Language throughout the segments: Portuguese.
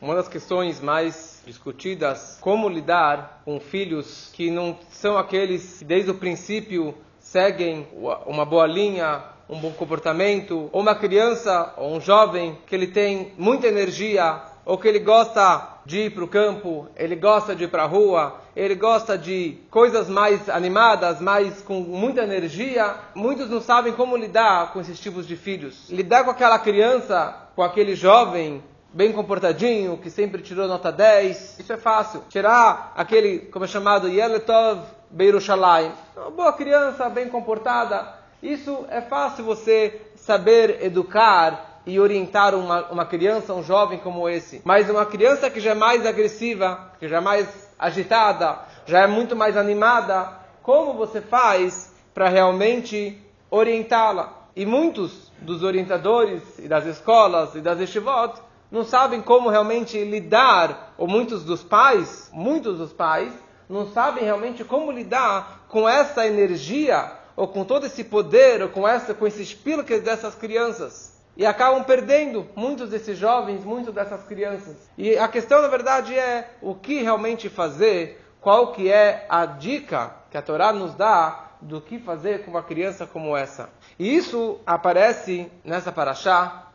Uma das questões mais discutidas, como lidar com filhos que não são aqueles que desde o princípio seguem uma boa linha, um bom comportamento, ou uma criança ou um jovem que ele tem muita energia, ou que ele gosta de ir para o campo, ele gosta de ir para a rua, ele gosta de coisas mais animadas, mais com muita energia. Muitos não sabem como lidar com esses tipos de filhos. Lidar com aquela criança, com aquele jovem bem comportadinho, que sempre tirou nota 10. Isso é fácil. Tirar aquele, como é chamado, Yeletov Beirushalayim. Uma boa criança, bem comportada. Isso é fácil você saber educar e orientar uma, uma criança, um jovem como esse. Mas uma criança que já é mais agressiva, que já é mais agitada, já é muito mais animada, como você faz para realmente orientá-la? E muitos dos orientadores e das escolas e das estivot não sabem como realmente lidar, ou muitos dos pais, muitos dos pais, não sabem realmente como lidar com essa energia, ou com todo esse poder, ou com, essa, com esses pilques dessas crianças. E acabam perdendo muitos desses jovens, muitas dessas crianças. E a questão, na verdade, é o que realmente fazer, qual que é a dica que a Torá nos dá do que fazer com uma criança como essa. E isso aparece nessa paraxá,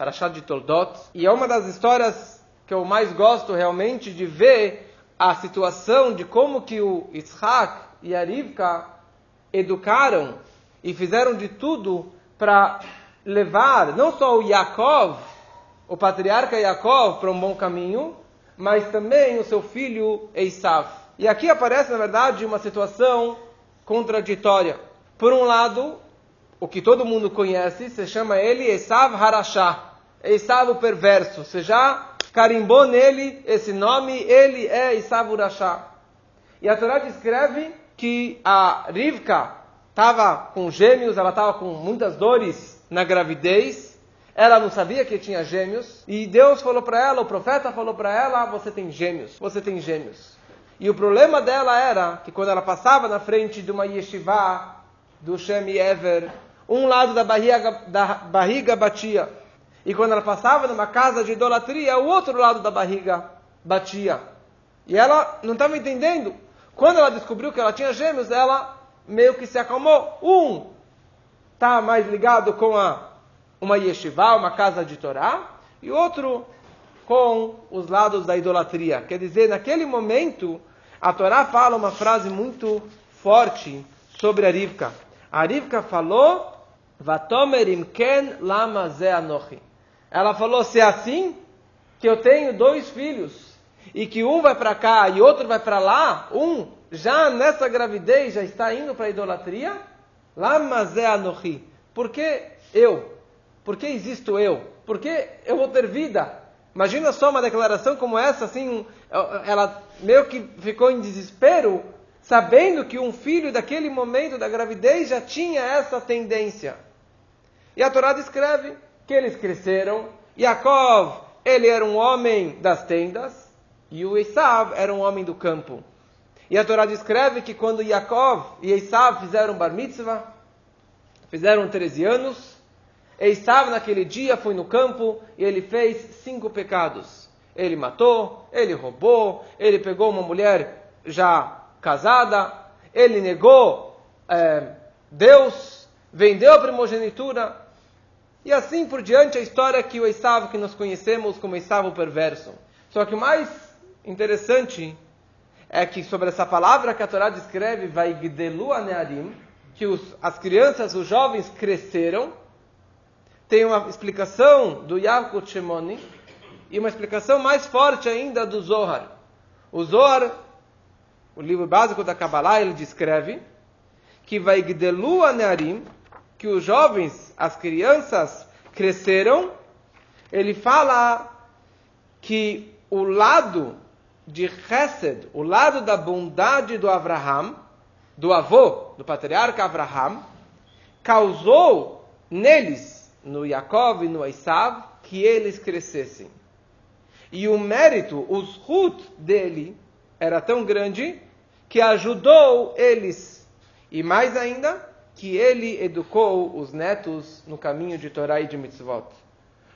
Parashá de Toldot. E é uma das histórias que eu mais gosto realmente de ver a situação de como que o Isaac e a Rivka educaram e fizeram de tudo para levar não só o Yaakov, o patriarca Yaakov, para um bom caminho, mas também o seu filho Esav. E aqui aparece, na verdade, uma situação contraditória. Por um lado, o que todo mundo conhece, se chama ele Esav Harashah. Esav o perverso. Você já carimbou nele esse nome, ele é Esav Urashá. E a Torá descreve que a Rivka estava com gêmeos, ela estava com muitas dores na gravidez, ela não sabia que tinha gêmeos, e Deus falou para ela, o profeta falou para ela, você tem gêmeos, você tem gêmeos. E o problema dela era que quando ela passava na frente de uma yeshiva do Shem Ever, um lado da barriga, da barriga batia, e quando ela passava numa casa de idolatria, o outro lado da barriga batia. E ela não estava entendendo. Quando ela descobriu que ela tinha gêmeos, ela meio que se acalmou. Um está mais ligado com a, uma yeshiva, uma casa de Torá, e outro com os lados da idolatria. Quer dizer, naquele momento, a Torá fala uma frase muito forte sobre a Rivka. A Rivka falou, Vatomerim ken lama ze anochi. Ela falou: se é assim, que eu tenho dois filhos, e que um vai para cá e outro vai para lá, um já nessa gravidez já está indo para a idolatria, lá mazé anohi. Por que eu? Por que existo eu? Por que eu vou ter vida? Imagina só uma declaração como essa, assim, ela meio que ficou em desespero, sabendo que um filho daquele momento da gravidez já tinha essa tendência. E a Torá descreve que eles cresceram. Yaakov, ele era um homem das tendas, e o Esav era um homem do campo. E a Torá descreve que quando Yaakov e Esav fizeram bar mitzvah, fizeram 13 anos, Esav naquele dia foi no campo e ele fez cinco pecados. Ele matou, ele roubou, ele pegou uma mulher já casada, ele negou é, Deus, vendeu a primogenitura, e assim por diante a história que o Esav que nós conhecemos como Esav o perverso. Só que o mais interessante é que sobre essa palavra que a Torá descreve, vai gdelu anearim, que os, as crianças, os jovens cresceram, tem uma explicação do Yaakov Shemoni e uma explicação mais forte ainda do Zohar. O Zohar, o livro básico da Kabbalah, ele descreve que vai gdelu anearim, que os jovens, as crianças cresceram, ele fala que o lado de Chesed, o lado da bondade do Abraham, do avô, do patriarca Abraham, causou neles, no Yaakov e no Esav, que eles crescessem. E o mérito, os rut dele, era tão grande que ajudou eles. E mais ainda, que ele educou os netos no caminho de Torá e de Mitzvot.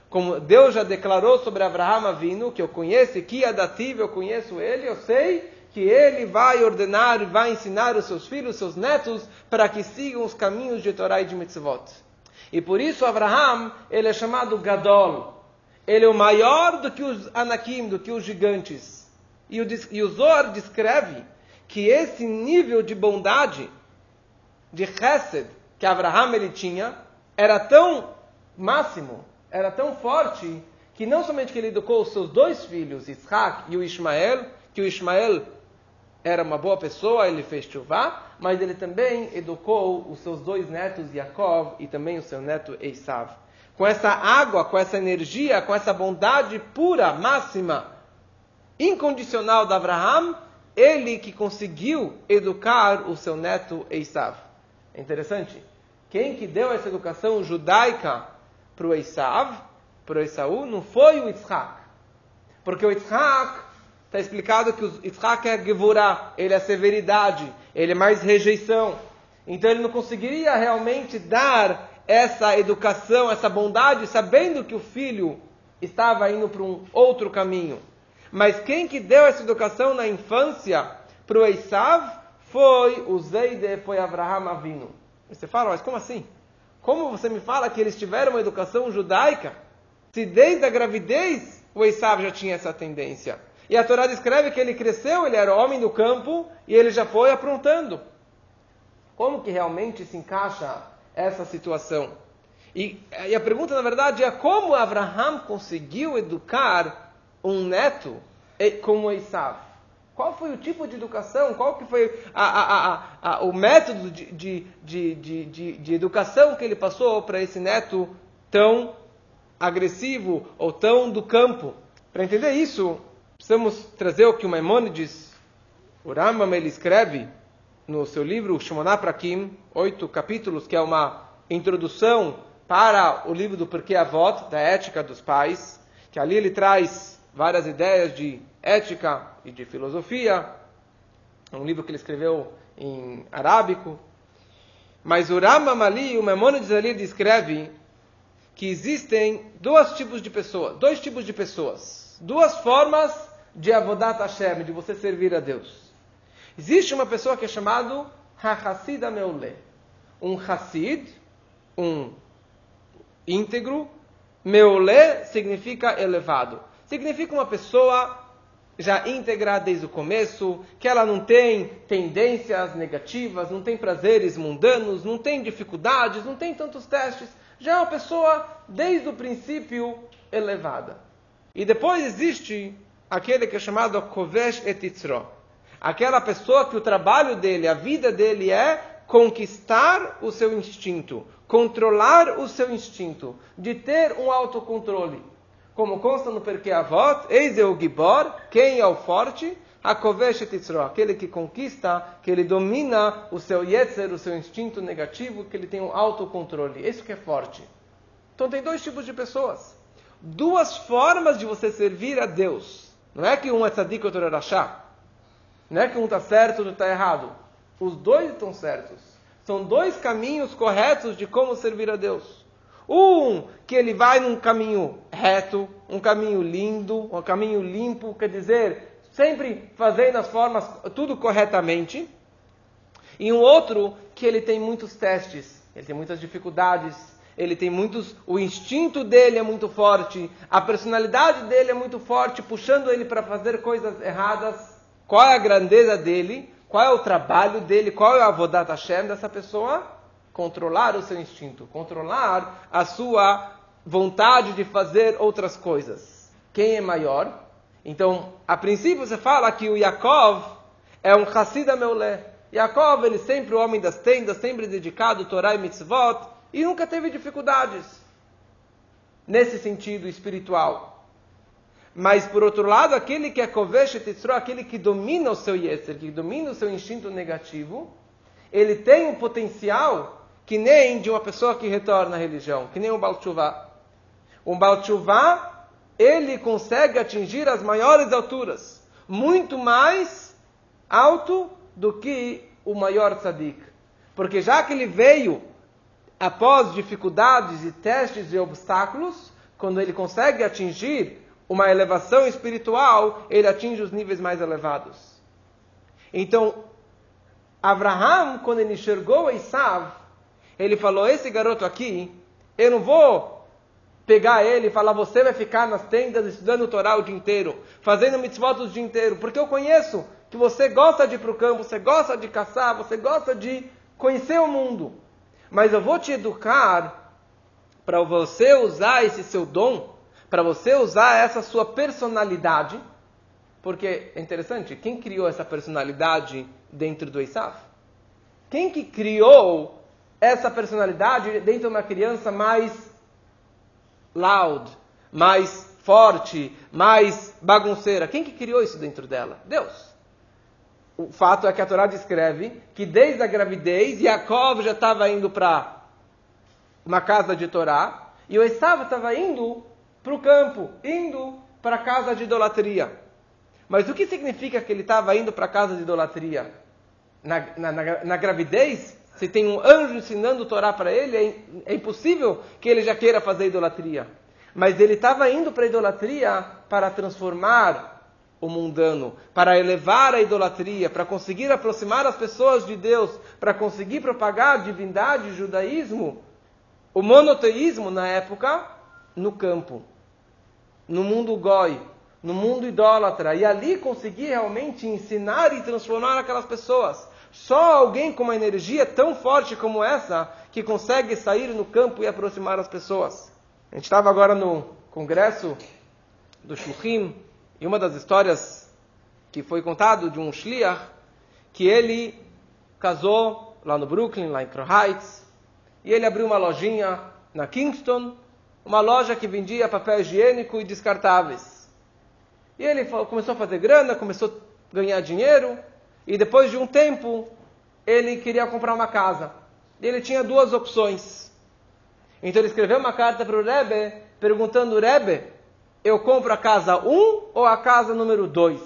como Deus já declarou sobre Abraham Avinu, que eu conheço, que adativo eu conheço ele, eu sei que ele vai ordenar e vai ensinar os seus filhos, os seus netos, para que sigam os caminhos de Torá e de Mitzvot. E por isso Abraham, ele é chamado Gadol. Ele é o maior do que os Anakim, do que os gigantes. E o, e o Zohar descreve que esse nível de bondade, de chesed, que Abraham ele tinha, era tão máximo, era tão forte, que não somente que ele educou os seus dois filhos, Isaac e o Ismael, que o Ismael era uma boa pessoa, ele fez chuvá, mas ele também educou os seus dois netos, Yaakov, e também o seu neto Esav. Com essa água, com essa energia, com essa bondade pura, máxima, incondicional de Abraham, ele que conseguiu educar o seu neto Esav. É interessante. Quem que deu essa educação judaica para o Esav, para o Esaú, não foi o Yitzhak. Porque o Yitzhak está explicado que o Yitzhak é Gevurah, ele é severidade, ele é mais rejeição. Então ele não conseguiria realmente dar essa educação, essa bondade, sabendo que o filho estava indo para um outro caminho. Mas quem que deu essa educação na infância para o Esav foi o Zeide, foi Abraham Avinu. você fala, mas como assim? Como você me fala que eles tiveram uma educação judaica? Se desde a gravidez o Esav já tinha essa tendência. E a Torá descreve que ele cresceu, ele era homem do campo e ele já foi aprontando. Como que realmente se encaixa essa situação? E, e a pergunta, na verdade, é como Abraham conseguiu educar um neto como Esav? Qual foi o tipo de educação? Qual que foi a, a, a, o método de, de, de, de, educação que ele passou para esse neto tão agressivo ou tão do campo? Para entender isso, precisamos trazer o que o Maimonides, o Rambam, ele escreve no seu livro Shimoná Prakim, oito capítulos, que é uma introdução para o livro do Porquê Avot, da ética dos pais, que ali ele traz várias ideias de ética e de filosofia. É um livro que ele escreveu em arábico. Mas o Rambam ali, o Maimonides ali descreve que existem dois tipos de pessoas, dois tipos de pessoas duas formas de avodat Hashem, de você servir a Deus. Existe uma pessoa que é chamado Hachassid Ameule. Um Hassid, um íntegro. Meule significa elevado. Significa uma pessoa já íntegra desde o começo, que ela não tem tendências negativas, não tem prazeres mundanos, não tem dificuldades, não tem tantos testes. Já é uma pessoa, desde o princípio, elevada. E depois existe aquele que é chamado Kovesh Etitzro. Aquela pessoa que o trabalho dele, a vida dele é conquistar o seu instinto, controlar o seu instinto, de ter um autocontrole. Como consta no Perkei Avot, eis o Gibor, quem é o forte? Etitzro, aquele que conquista, que ele domina o seu Yetzer, o seu instinto negativo, que ele tem um autocontrole. Isso que é forte. Então tem dois tipos de pessoas duas formas de você servir a Deus. Não é que um é tzadik e outro é rachá. Não é que um está certo e outro está errado. Os dois estão certos. São dois caminhos corretos de como servir a Deus. Um que ele vai num caminho reto, um caminho lindo, um caminho limpo, quer dizer, sempre fazendo as formas tudo corretamente. E um outro que ele tem muitos testes, ele tem muitas dificuldades, ele tem muitos, o instinto dele é muito forte, a personalidade dele é muito forte, puxando ele para fazer coisas erradas. Qual é a grandeza dele? Qual é o trabalho dele? Qual é a avodat Hashem dessa pessoa? Controlar o seu instinto, controlar a sua vontade de fazer outras coisas. Quem é maior? Então, a princípio você fala que o Yaakov é um Hassid Meulé. Yaakov, ele sempre o homem das tendas, sempre dedicado Torá e Mitzvot, e nunca teve dificuldades nesse sentido espiritual. Mas, por outro lado, aquele que é Kovesh Titzro, aquele que domina o seu Yeser, que domina o seu instinto negativo, ele tem um potencial que nem de uma pessoa que retorna à religião, que nem um Baal. Um Baal ele consegue atingir as maiores alturas, muito mais alto do que o maior tzadik. Porque já que ele veio após dificuldades e testes e obstáculos, quando ele consegue atingir uma elevação espiritual, ele atinge os níveis mais elevados. Então, Abraham, quando ele enxergou Esav, ele falou: Esse garoto aqui, eu não vou pegar ele e falar: Você vai ficar nas tendas estudando o Torá o dia inteiro, fazendo mitzvot o dia inteiro, porque eu conheço que você gosta de ir para o campo, você gosta de caçar, você gosta de conhecer o mundo. Mas eu vou te educar para você usar esse seu dom, para você usar essa sua personalidade. Porque é interessante, quem criou essa personalidade dentro do Isaf? Quem que criou essa personalidade dentro de uma criança mais loud, mais forte, mais bagunceira? Quem que criou isso dentro dela? Deus. O fato é que a Torá descreve que desde a gravidez, Yaakov já estava indo para uma casa de Torá, e o Esav estava indo para o campo, indo para a casa de idolatria. Mas o que significa que ele estava indo para a casa de idolatria? Na, na, na, na, gravidez, se tem um anjo ensinando Torá para ele, é, é impossível que ele já queira fazer idolatria. Mas ele estava indo para a idolatria para transformar o mundano, para elevar a idolatria, para conseguir aproximar as pessoas de Deus, para conseguir propagar a divindade, o judaísmo, o monoteísmo na época, no campo, no mundo goi, no mundo idólatra, e ali conseguir realmente ensinar e transformar aquelas pessoas. Só alguém com uma energia tão forte como essa que consegue sair no campo e aproximar as pessoas. A gente estava agora no congresso do Shluchim, e uma das histórias que foi contado de um shliach, que ele casou lá no Brooklyn, lá em Crown Heights, e ele abriu uma lojinha na Kingston, uma loja que vendia papel higiênico e descartáveis. E ele começou a fazer grana, começou a ganhar dinheiro, e depois de um tempo, ele queria comprar uma casa. E ele tinha duas opções. Então ele escreveu uma carta para o Rebbe, perguntando, Rebbe, eu compro a casa 1 ou a casa número 2?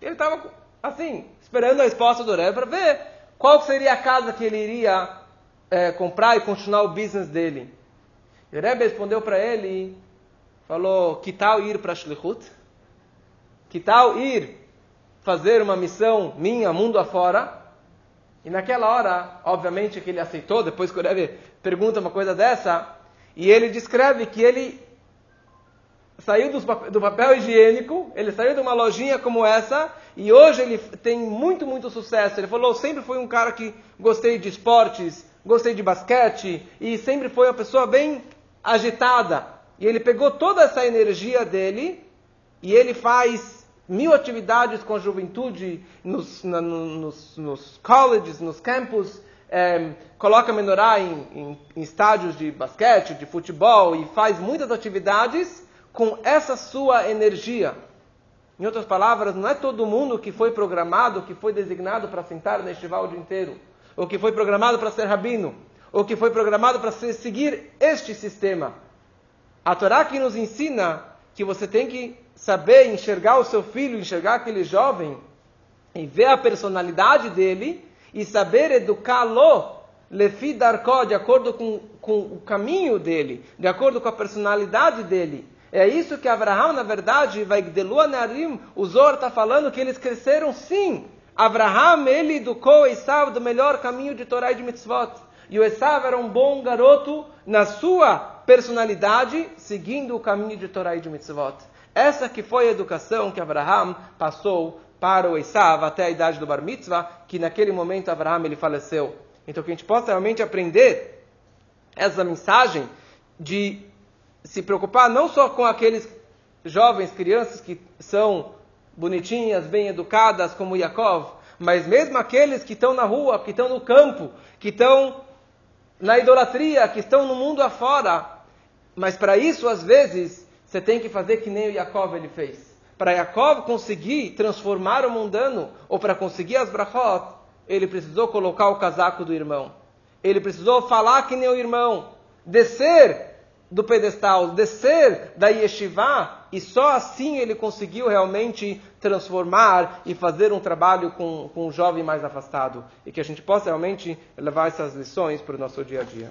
Ele estava assim, esperando a resposta do Rebbe para ver qual seria a casa que ele iria é, comprar e continuar o business dele. E o Rebbe respondeu para ele, falou, que tal ir para Shlichut? Que tal ir fazer uma missão minha, mundo afora? E naquela hora, obviamente que ele aceitou, depois que o Rebbe pergunta uma coisa dessa, e ele descreve que ele saiu do papel higiênico, ele saiu de uma lojinha como essa, e hoje ele tem muito, muito sucesso. Ele falou, sempre foi um cara que gostei de esportes, gostei de basquete, e sempre foi uma pessoa bem agitada. E ele pegou toda essa energia dele, e ele faz mil atividades com a juventude, nos, na, nos, nos colleges, nos campos, é, coloca menorá em, em, em estádios de basquete, de futebol, e faz muitas atividades, com essa sua energia. Em outras palavras, não é todo mundo que foi programado, que foi designado para sentar neste estival o dia inteiro, ou que foi programado para ser rabino, ou que foi programado para seguir este sistema. A Torá que nos ensina que você tem que saber enxergar o seu filho, enxergar aquele jovem, e ver a personalidade dele, e saber educá-lo, lefi darkó, de acordo com, com o caminho dele, de acordo com a personalidade dele. É isso que Abraão, na verdade, vai Narim, o Zor está falando que eles cresceram sim. Abraão, ele educou Esav do melhor caminho de Torá e de Mitzvot. E o Esav era um bom garoto na sua personalidade, seguindo o caminho de Torá e de Mitzvot. Essa que foi a educação que Abraão passou para o Esav até a idade do Bar Mitzvah, que naquele momento Abraão ele faleceu. Então que a gente possa realmente aprender essa mensagem de se preocupar não só com aqueles jovens, crianças que são bonitinhas, bem educadas, como Yaakov, mas mesmo aqueles que estão na rua, que estão no campo, que estão na idolatria, que estão no mundo afora. Mas para isso, às vezes, você tem que fazer que nem o Yaakov ele fez. Para Yaakov conseguir transformar o mundano, ou para conseguir as brachot, ele precisou colocar o casaco do irmão. Ele precisou falar que nem o irmão. Descer do pedestal, descer da yeshiva, e só assim ele conseguiu realmente transformar e fazer um trabalho com, com um jovem mais afastado. E que a gente possa realmente levar essas lições para o nosso dia a dia.